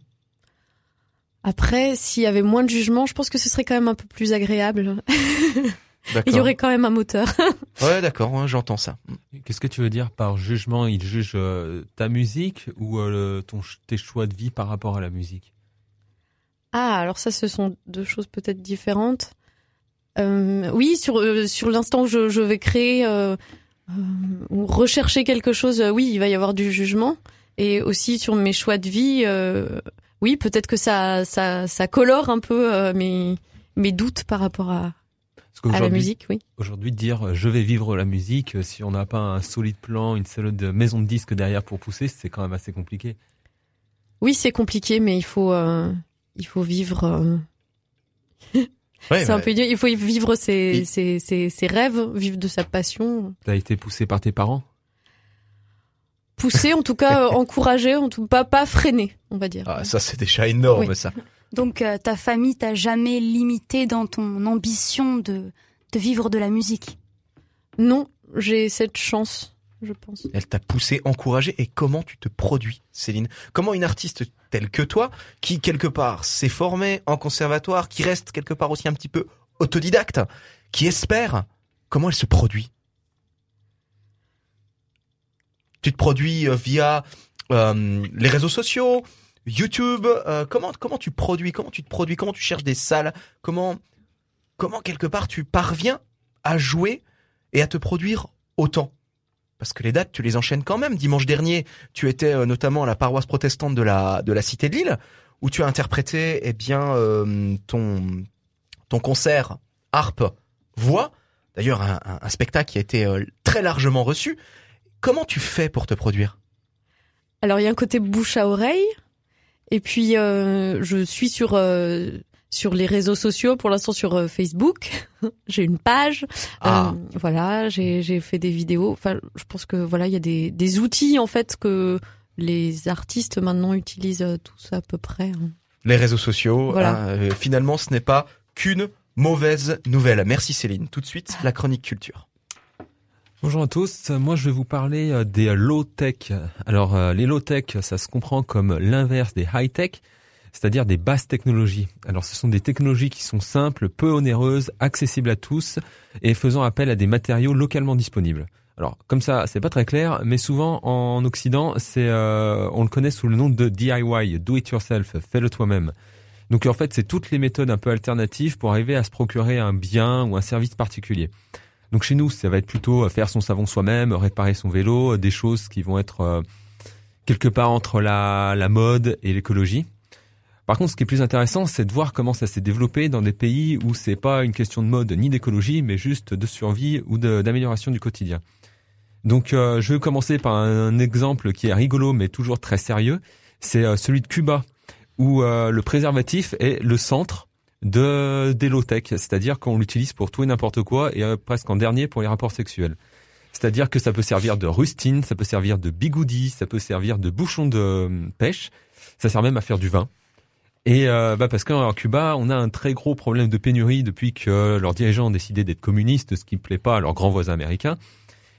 Speaker 3: Après, s'il y avait moins de jugement, je pense que ce serait quand même un peu plus agréable. *laughs* Il
Speaker 1: D'accord.
Speaker 3: y aurait quand même un moteur. *laughs*
Speaker 1: Ouais, d'accord, ouais, j'entends ça.
Speaker 2: Qu'est-ce que tu veux dire par jugement? Il juge euh, ta musique ou euh, le- ton, tes choix de vie par rapport à la musique?
Speaker 3: Ah, alors ça, ce sont deux choses peut-être différentes. Euh, oui, sur euh, sur l'instant où je, je vais créer euh, euh, ou rechercher quelque chose, euh, oui, il va y avoir du jugement. Et aussi sur mes choix de vie, euh, oui, peut-être que ça ça ça colore un peu euh, mes mes doutes par rapport à, à la
Speaker 2: qu'aujourd'hui,
Speaker 3: musique, oui.
Speaker 2: aujourd'hui, dire euh, je vais vivre la musique, euh, si on n'a pas un solide plan, une solide maison de disques derrière pour pousser, c'est quand même assez compliqué.
Speaker 3: Oui, c'est compliqué, mais il faut euh, il faut vivre. euh, *laughs*
Speaker 1: Ouais,
Speaker 3: c'est un peu dur. Il faut vivre ses,
Speaker 1: Et-
Speaker 3: ses, ses, ses rêves, vivre de sa passion.
Speaker 2: T'as été poussé par tes parents?
Speaker 3: Pousser, en tout cas, *laughs* euh, encourager, en tout pas pas freiner, on va dire.
Speaker 1: ah, ça c'est déjà énorme,
Speaker 3: Oui.
Speaker 1: ça.
Speaker 7: Donc euh, ta famille t'a jamais limité dans ton ambition de, de vivre de la musique?
Speaker 3: Non, j'ai cette chance, je pense.
Speaker 1: Elle t'a poussé, encouragé. Et comment tu te produis, Céline? Comment une artiste telle que toi, qui quelque part s'est formée en conservatoire, qui reste quelque part aussi un petit peu autodidacte, qui espère, comment elle se produit? Tu te produis euh, via euh, les réseaux sociaux, YouTube. euh, comment comment tu produis Comment tu te produis Comment tu cherches des salles Comment comment quelque part tu parviens à jouer et à te produire autant? Parce que les dates, tu les enchaînes quand même. Dimanche dernier, tu étais euh, notamment à la paroisse protestante de la de la Cité de Lille, où tu as interprété eh bien euh, ton ton concert harpe voix. D'ailleurs, un, un- spectacle qui a été euh, très largement reçu. Comment tu fais pour te produire?
Speaker 3: Alors il y a un côté bouche à oreille, et puis euh, je suis sur euh, sur les réseaux sociaux pour l'instant sur euh, Facebook. *laughs* j'ai une page.
Speaker 1: Ah,
Speaker 3: Euh, voilà, j'ai j'ai fait des vidéos. Enfin, je pense que voilà, il y a des des outils en fait que les artistes maintenant utilisent euh, tous à peu près. hein.
Speaker 1: les réseaux sociaux.
Speaker 3: Voilà.
Speaker 1: finalement, ce n'est pas qu'une mauvaise nouvelle. Merci Céline. Tout de suite, la chronique culture.
Speaker 2: Bonjour à tous, moi je vais vous parler euh, des low-tech. Alors euh, les low-tech, ça se comprend comme l'inverse des high-tech, c'est-à-dire des basses technologies. Alors ce sont des technologies qui sont simples, peu onéreuses, accessibles à tous et faisant appel à des matériaux localement disponibles. Alors comme ça, c'est pas très clair, mais souvent en Occident, c'est euh, on le connaît sous le nom de DIY, do it yourself, fais-le toi-même. Donc en fait, c'est toutes les méthodes un peu alternatives pour arriver à se procurer un bien ou un service particulier. Donc chez nous, ça va être plutôt faire son savon soi-même, réparer son vélo, des choses qui vont être euh, quelque part entre la, mode et l'écologie. Par contre, ce qui est plus intéressant, c'est de voir comment ça s'est développé dans des pays où c'est pas une question de mode ni d'écologie, mais juste de survie ou d'amélioration du quotidien. Donc, euh, je vais commencer par un exemple qui est rigolo, mais toujours très sérieux. C'est euh, celui de Cuba, où euh, le préservatif est le centre de des low-tech, c'est-à-dire qu'on l'utilise pour tout et n'importe quoi, et euh, presque en dernier pour les rapports sexuels. C'est-à-dire que ça peut servir de rustine, ça peut servir de bigoudi, ça peut servir de bouchon de euh, pêche, ça sert même à faire du vin. Et euh, bah parce qu'en Cuba, on a un très gros problème de pénurie depuis que leurs dirigeants ont décidé d'être communistes, ce qui ne plaît pas à leurs grands voisins américains.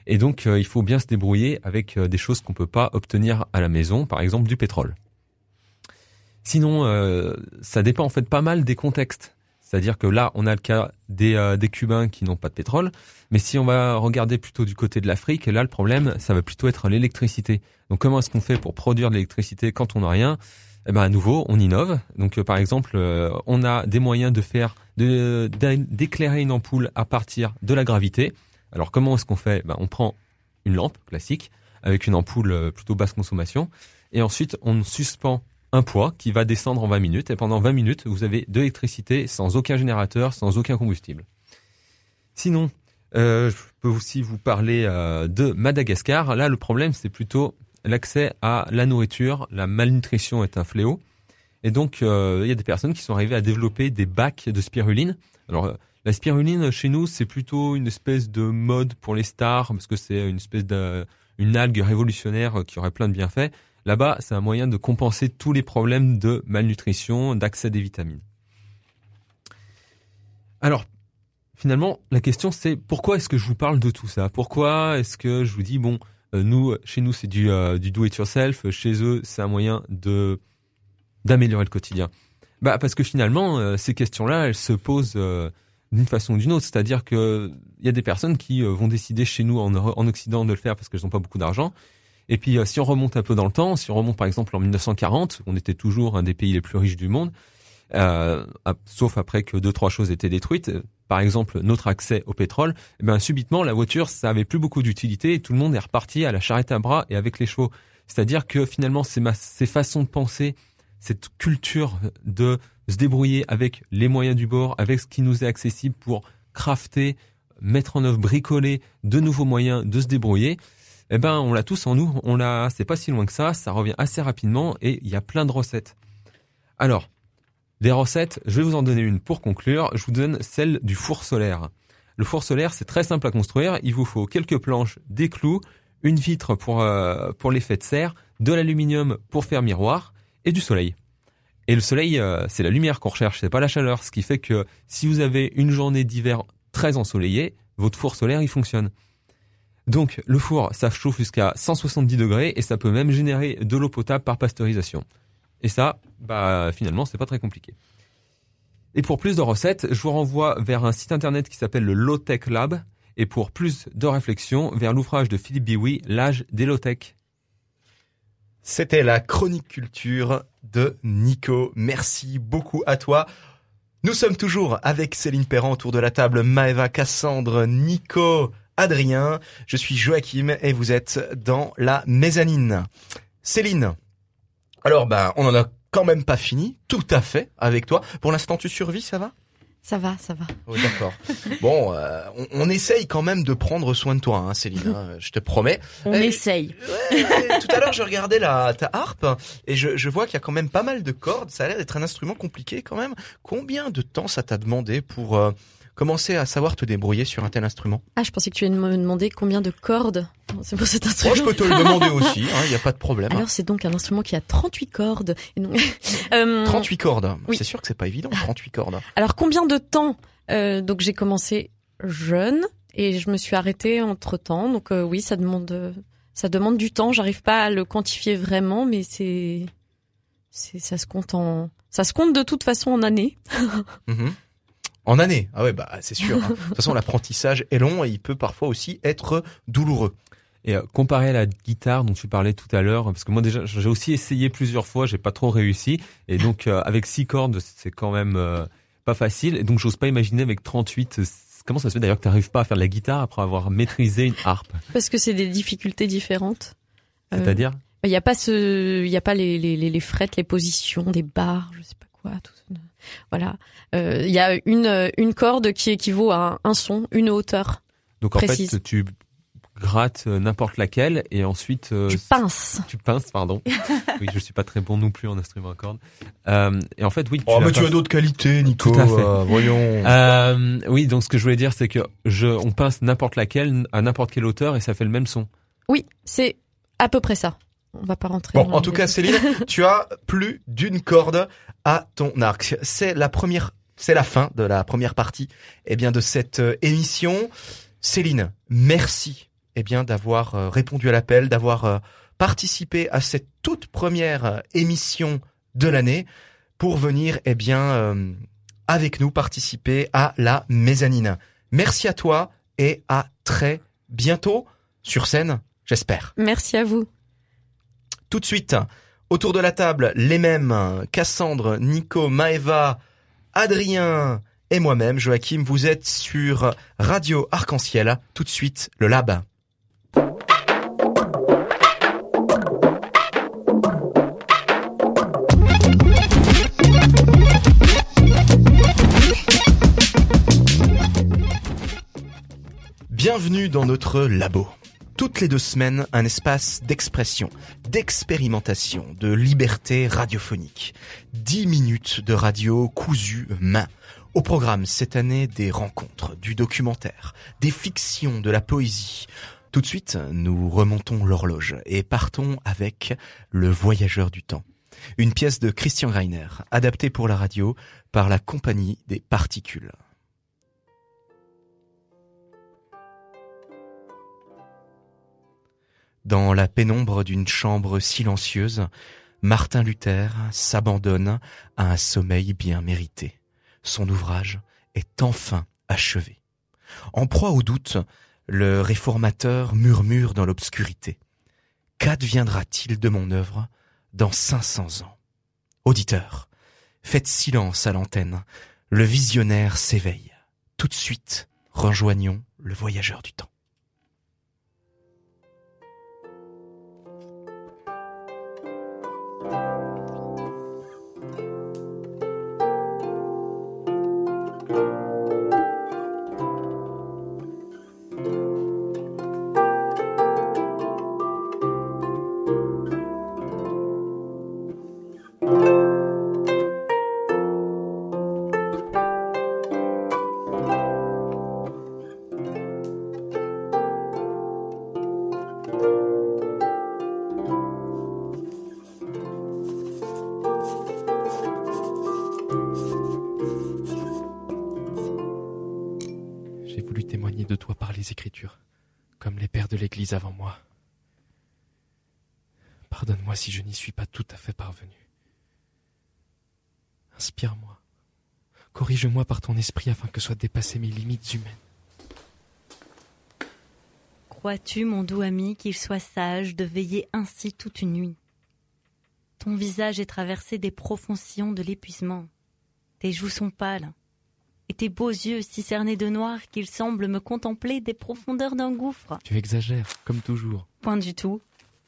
Speaker 2: Et donc, il faut bien se débrouiller avec des choses qu'on peut pas obtenir à la maison, par exemple du pétrole. Sinon, euh, ça dépend en fait pas mal des contextes. C'est-à-dire que là, on a le cas des, euh, des Cubains qui n'ont pas de pétrole. Mais si on va regarder plutôt du côté de l'Afrique, là, le problème, ça va plutôt être l'électricité. Donc, comment est-ce qu'on fait pour produire de l'électricité quand on n'a rien? Eh ben, à nouveau, on innove. Donc, euh, par exemple, on a des moyens de faire, de d'éclairer une ampoule à partir de la gravité. Alors, comment est-ce qu'on fait? Ben, On prend une lampe classique avec une ampoule plutôt basse consommation, et ensuite on suspend un poids qui va descendre en 20 minutes, et pendant 20 minutes, vous avez de l'électricité sans aucun générateur, sans aucun combustible. Sinon, euh, je peux aussi vous parler euh, de Madagascar. Là, le problème, c'est plutôt l'accès à la nourriture. La malnutrition est un fléau. Et donc, euh, il y a des personnes qui sont arrivées à développer des bacs de spiruline. Alors, la spiruline, chez nous, c'est plutôt une espèce de mode pour les stars, parce que c'est une espèce de, une algue révolutionnaire qui aurait plein de bienfaits. Là-bas, c'est un moyen de compenser tous les problèmes de malnutrition, d'accès des vitamines. Alors, finalement, la question c'est pourquoi est-ce que je vous parle de tout ça? Pourquoi est-ce que je vous dis bon, euh, nous, chez nous, c'est du, euh, du do it yourself, chez eux, c'est un moyen de d'améliorer le quotidien? Bah parce que finalement, euh, ces questions-là, elles se posent d'une façon ou d'une autre. C'est-à-dire que il y a des personnes qui vont décider chez nous en, en Occident de le faire parce qu'elles n'ont pas beaucoup d'argent. Et puis, euh, si on remonte un peu dans le temps, si on remonte par exemple en 1940, on était toujours un des pays les plus riches du monde, euh, sauf après que deux trois choses étaient détruites. Euh, Par exemple, notre accès au pétrole. Eh ben, subitement, la voiture, ça avait plus beaucoup d'utilité et tout le monde est reparti à la charrette à bras et avec les chevaux. C'est-à-dire que finalement, ces, ces façons de penser, cette culture de se débrouiller avec les moyens du bord, avec ce qui nous est accessible pour crafter, mettre en œuvre, bricoler de nouveaux moyens de se débrouiller, eh ben, on l'a tous en nous. On l'a, c'est pas si loin que ça. Ça revient assez rapidement et il y a plein de recettes. Alors, des recettes, je vais vous en donner une pour conclure. Je vous donne celle du four solaire. Le four solaire, c'est très simple à construire. Il vous faut quelques planches, des clous, une vitre pour, euh, l'effet de serre, de l'aluminium pour faire miroir et du soleil. Et le soleil, euh, c'est la lumière qu'on recherche, c'est pas la chaleur. Ce qui fait que si vous avez une journée d'hiver très ensoleillée, votre four solaire, il fonctionne. Donc, le four, ça chauffe jusqu'à 170 degrés et ça peut même générer de l'eau potable par pasteurisation. Et ça, bah, finalement, c'est pas très compliqué. Et pour plus de recettes, je vous renvoie vers un site internet qui s'appelle le Low Tech Lab. Et pour plus de réflexion, vers l'ouvrage de Philippe Biwi, L'âge des low tech.
Speaker 1: C'était la chronique culture de Nico. Merci beaucoup à toi. Nous sommes toujours avec Céline Perrand autour de la table, Maëva, Cassandre, Nico, Adrien. Je suis Joachim et vous êtes dans la mezzanine. Céline. Alors, bah, on en a quand même pas fini, tout à fait, avec toi. Pour l'instant, tu survis, ça va?
Speaker 3: Ça va, ça va.
Speaker 1: Oui, d'accord. *laughs* Bon, euh, on, on essaye quand même de prendre soin de toi, hein, Céline. hein, je te promets.
Speaker 5: On essaye.
Speaker 1: Ouais, ouais, tout à l'heure, je regardais la, ta harpe et je, je vois qu'il y a quand même pas mal de cordes. Ça a l'air d'être un instrument compliqué quand même. Combien de temps ça t'a demandé pour euh, commencer à savoir te débrouiller sur un tel instrument
Speaker 3: Ah, je pensais que tu allais me demander combien de cordes c'est pour cet
Speaker 1: Moi,
Speaker 3: instrument.
Speaker 1: je peux te le demander *laughs* aussi. Il n'y a pas de problème.
Speaker 3: Alors c'est donc un instrument qui a 38 cordes. Et donc, *laughs* euh,
Speaker 1: 38 cordes.
Speaker 3: Oui.
Speaker 1: C'est sûr que c'est pas évident, 38 cordes.
Speaker 3: Alors combien de temps Euh, Donc j'ai commencé jeune et je me suis arrêtée entre temps. Donc euh, oui, ça demande euh, ça demande du temps. J'arrive pas à le quantifier vraiment, mais c'est c'est ça se compte en ça se compte de toute façon en années. *laughs*
Speaker 1: Mhm. En année. Ah ouais, bah c'est sûr. hein. De toute façon, l'apprentissage est long et il peut parfois aussi être douloureux.
Speaker 2: Et euh, comparé à la guitare dont tu parlais tout à l'heure, parce que moi déjà j'ai aussi essayé plusieurs fois, j'ai pas trop réussi. Et donc euh, avec six cordes, c'est quand même euh, pas facile. Et donc j'ose pas imaginer avec 38. euh, Comment ça se fait d'ailleurs que tu n'arrives pas à faire de la guitare après avoir maîtrisé une harpe?
Speaker 3: Parce que c'est des difficultés différentes. Euh,
Speaker 2: C'est-à-dire
Speaker 3: Il n'y a pas ce, il y a pas les, les, les, les frettes, les positions, des barres, je sais pas quoi, tout ça. Voilà. Euh, Il y a une, une corde qui équivaut à un, un son, une hauteur.
Speaker 2: Donc en
Speaker 3: Précise.
Speaker 2: fait, tu grattes euh, n'importe laquelle et ensuite euh,
Speaker 3: Tu pinces.
Speaker 2: tu pinces, pardon. *laughs* oui, je suis pas très bon non plus en instrument à cordes. Euh, et en fait, oui.
Speaker 1: Oh, mais tu as d'autres qualités, Nico.
Speaker 2: Tout à fait.
Speaker 1: euh, voyons.
Speaker 2: Euh, oui, donc ce que je voulais dire, c'est que je, on pince n'importe laquelle à n'importe quelle hauteur et ça fait le même son.
Speaker 3: Oui, c'est à peu près ça. On va pas rentrer.
Speaker 1: Bon, en tout cas, Céline, tu as plus d'une corde à ton arc. C'est la première, c'est la fin de la première partie, eh bien, de cette euh, émission. Céline, merci, eh bien, d'avoir euh, répondu à l'appel, d'avoir euh, participé à cette toute première émission de l'année pour venir, eh bien, euh, avec nous participer à la mezzanine. Merci à toi et à très bientôt sur scène, j'espère.
Speaker 3: Merci à vous.
Speaker 1: Tout de suite, autour de la table, les mêmes, Cassandre, Nico, Maeva, Adrien et moi-même, Joachim, vous êtes sur Radio Arc-en-Ciel. Tout de suite, le Lab. Bienvenue dans notre labo. Toutes les deux semaines, un espace d'expression, d'expérimentation, de liberté radiophonique. Dix minutes de radio cousu main. Au programme cette année des rencontres, du documentaire, des fictions, de la poésie. Tout de suite, nous remontons l'horloge et partons avec Le Voyageur du Temps. Une pièce de Christian Greiner, adaptée pour la radio par la Compagnie des Particules. Dans la pénombre d'une chambre silencieuse, Martin Luther s'abandonne à un sommeil bien mérité. Son ouvrage est enfin achevé. En proie au doute, le réformateur murmure dans l'obscurité. Qu'adviendra-t-il de mon œuvre dans 500 ans? Auditeurs, faites silence à l'antenne. Le visionnaire s'éveille. Tout de suite, rejoignons le voyageur du temps.
Speaker 8: Pardonne-moi si je n'y suis pas tout à fait parvenu. Inspire-moi. Corrige-moi par ton esprit afin que soient dépassées mes limites humaines.
Speaker 9: Crois-tu, mon doux ami, qu'il soit sage de veiller ainsi toute une nuit? Ton visage est traversé des profonds sillons de l'épuisement. Tes joues sont pâles, et tes beaux yeux si cernés de noir qu'ils semblent me contempler des profondeurs d'un gouffre.
Speaker 8: Tu exagères, comme toujours.
Speaker 9: Point du tout.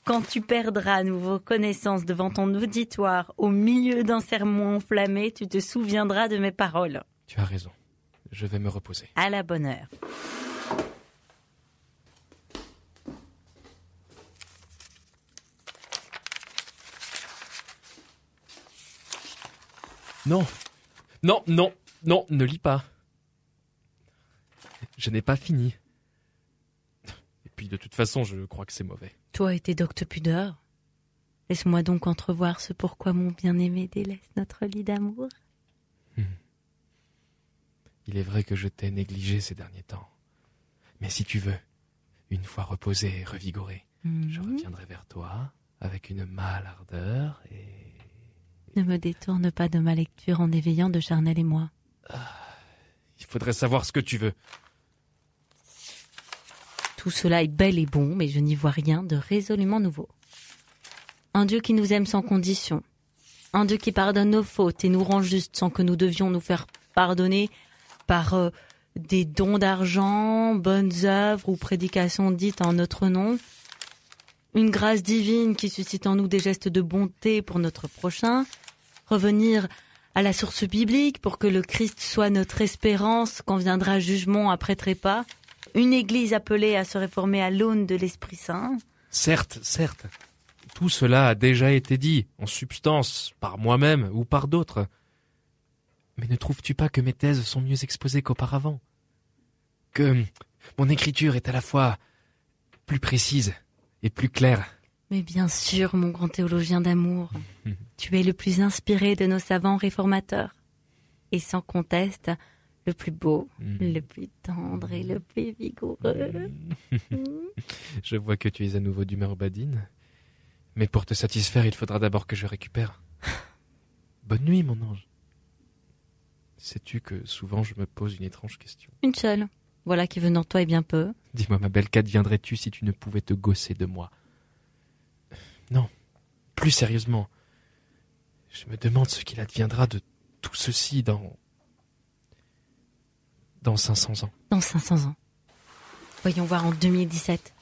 Speaker 9: Quand tu perdras à nouveau connaissance devant ton auditoire au milieu d'un sermon enflammé, tu te souviendras de mes paroles.
Speaker 8: Tu as raison. Je vais me reposer.
Speaker 9: À la bonne heure.
Speaker 8: Non Non, non, non, ne lis pas. Je n'ai pas fini. Et puis de toute façon, je crois que c'est mauvais.
Speaker 9: Toi et tes doctes pudeurs. Laisse-moi donc entrevoir ce pourquoi mon bien-aimé délaisse notre lit d'amour.
Speaker 8: Il est vrai que je t'ai négligé ces derniers temps. Mais si tu veux, une fois reposé et revigoré, je
Speaker 9: Mhm.
Speaker 8: reviendrai vers toi avec une mâle ardeur et...
Speaker 9: Ne me détourne pas de ma lecture en éveillant de Charnel et moi.
Speaker 8: Il faudrait savoir ce que tu veux.
Speaker 9: Tout cela est bel et bon, mais je n'y vois rien de résolument nouveau. Un Dieu qui nous aime sans condition. Un Dieu qui pardonne nos fautes et nous rend justes sans que nous devions nous faire pardonner par euh, des dons d'argent, bonnes œuvres ou prédications dites en notre nom. Une grâce divine qui suscite en nous des gestes de bonté pour notre prochain. Revenir à la source biblique pour que le Christ soit notre espérance quand viendra jugement après trépas. Une église appelée à se réformer à l'aune de l'Esprit Saint.
Speaker 8: Certes, certes. Tout cela a déjà été dit, en substance, par moi-même ou par d'autres. Mais ne trouves-tu pas que mes thèses sont mieux exposées qu'auparavant? Que mon écriture est à la fois plus précise et plus claire
Speaker 9: Mais bien sûr, mon grand théologien d'amour, *laughs* tu es le plus inspiré de nos savants réformateurs. Et sans conteste, le plus beau,
Speaker 8: Mm.
Speaker 9: le plus tendre et le plus vigoureux. *laughs* *laughs*
Speaker 8: Je vois que tu es à nouveau d'humeur badine. Mais pour te satisfaire, il faudra d'abord que je récupère. *laughs* Bonne nuit, mon ange. Sais-tu que souvent je me pose une étrange question?
Speaker 9: Une seule. Voilà qui venant de toi est bien peu.
Speaker 8: Dis-moi, ma belle, qu'adviendrais-tu si tu ne pouvais te gausser de moi? Non, plus sérieusement. Je me demande ce qu'il adviendra de tout ceci dans. Dans 500 ans.
Speaker 9: Dans 500 ans. Voyons voir en 2017.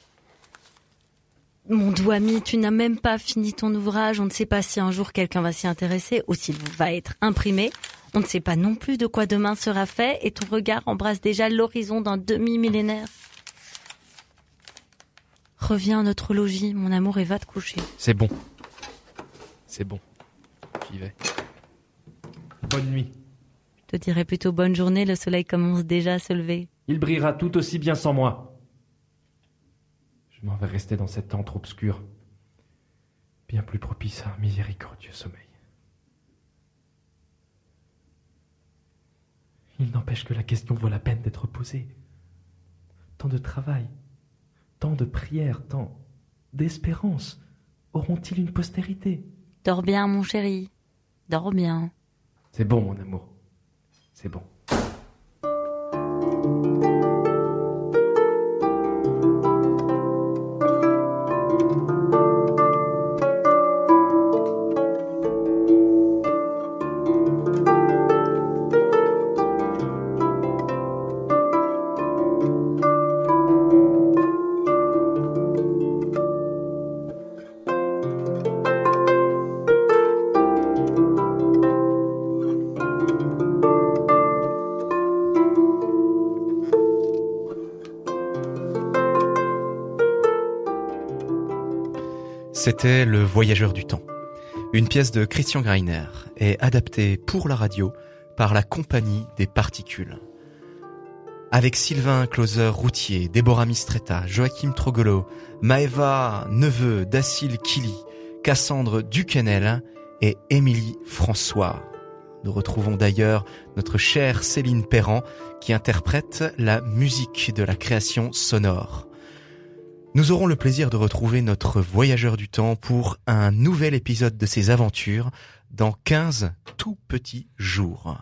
Speaker 9: Mon doux ami, tu n'as même pas fini ton ouvrage. On ne sait pas si un jour quelqu'un va s'y intéresser ou s'il va être imprimé. On ne sait pas non plus de quoi demain sera fait et ton regard embrasse déjà l'horizon d'un demi-millénaire. Reviens à notre logis, mon amour, et va te coucher.
Speaker 8: C'est bon. C'est bon. J'y vais.
Speaker 10: Bonne nuit.
Speaker 9: Je te dirais plutôt bonne journée, le soleil commence déjà à se lever.
Speaker 10: Il brillera tout aussi bien sans moi. Je m'en vais rester dans cet antre obscur, bien plus propice à un miséricordieux sommeil. Il n'empêche que la question vaut la peine d'être posée. Tant de travail, tant de prières, tant d'espérance auront-ils une postérité?
Speaker 9: Dors bien, mon chéri. Dors bien.
Speaker 10: C'est bon, mon amour. C'est bon.
Speaker 1: C'était Le Voyageur du Temps, une pièce de Christian Greiner et adaptée pour la radio par la Compagnie des Particules. Avec Sylvain Closer Routier, Déborah Mistretta, Joachim Trogolo, Maeva Neveu, Dacil Kili, Cassandre Duquesnel et Émilie François. Nous retrouvons d'ailleurs notre chère Céline Perrand qui interprète la musique de la création sonore. Nous aurons le plaisir de retrouver notre voyageur du temps pour un nouvel épisode de ses aventures dans 15 tout petits jours.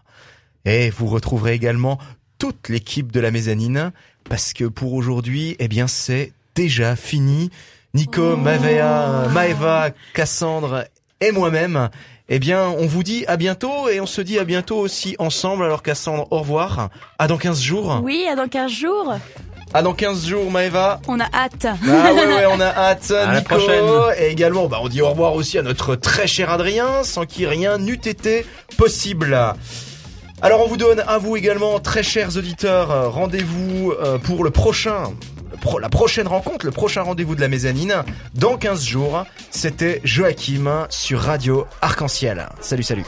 Speaker 1: Et vous retrouverez également toute l'équipe de la mezzanine parce que pour aujourd'hui, eh bien, c'est déjà fini. Nico, Mavea, Maeva, Cassandre et moi-même. Eh bien, on vous dit à bientôt et on se dit à bientôt aussi ensemble. Alors Cassandre, au revoir. À dans 15 jours.
Speaker 5: Oui, à dans 15 jours.
Speaker 1: À dans 15 jours, Maeva.
Speaker 5: On a hâte.
Speaker 1: Ah ouais, ouais, *laughs* on a hâte.
Speaker 2: À la prochaine.
Speaker 1: Et également, bah, on dit au revoir aussi à notre très cher Adrien, sans qui rien n'eût été possible. Alors on vous donne à vous également, très chers auditeurs, euh, rendez-vous euh, pour le prochain, la prochaine rencontre, le prochain rendez-vous de la mezzanine, dans 15 jours. C'était Joachim sur Radio Arc-en-Ciel. Salut, salut.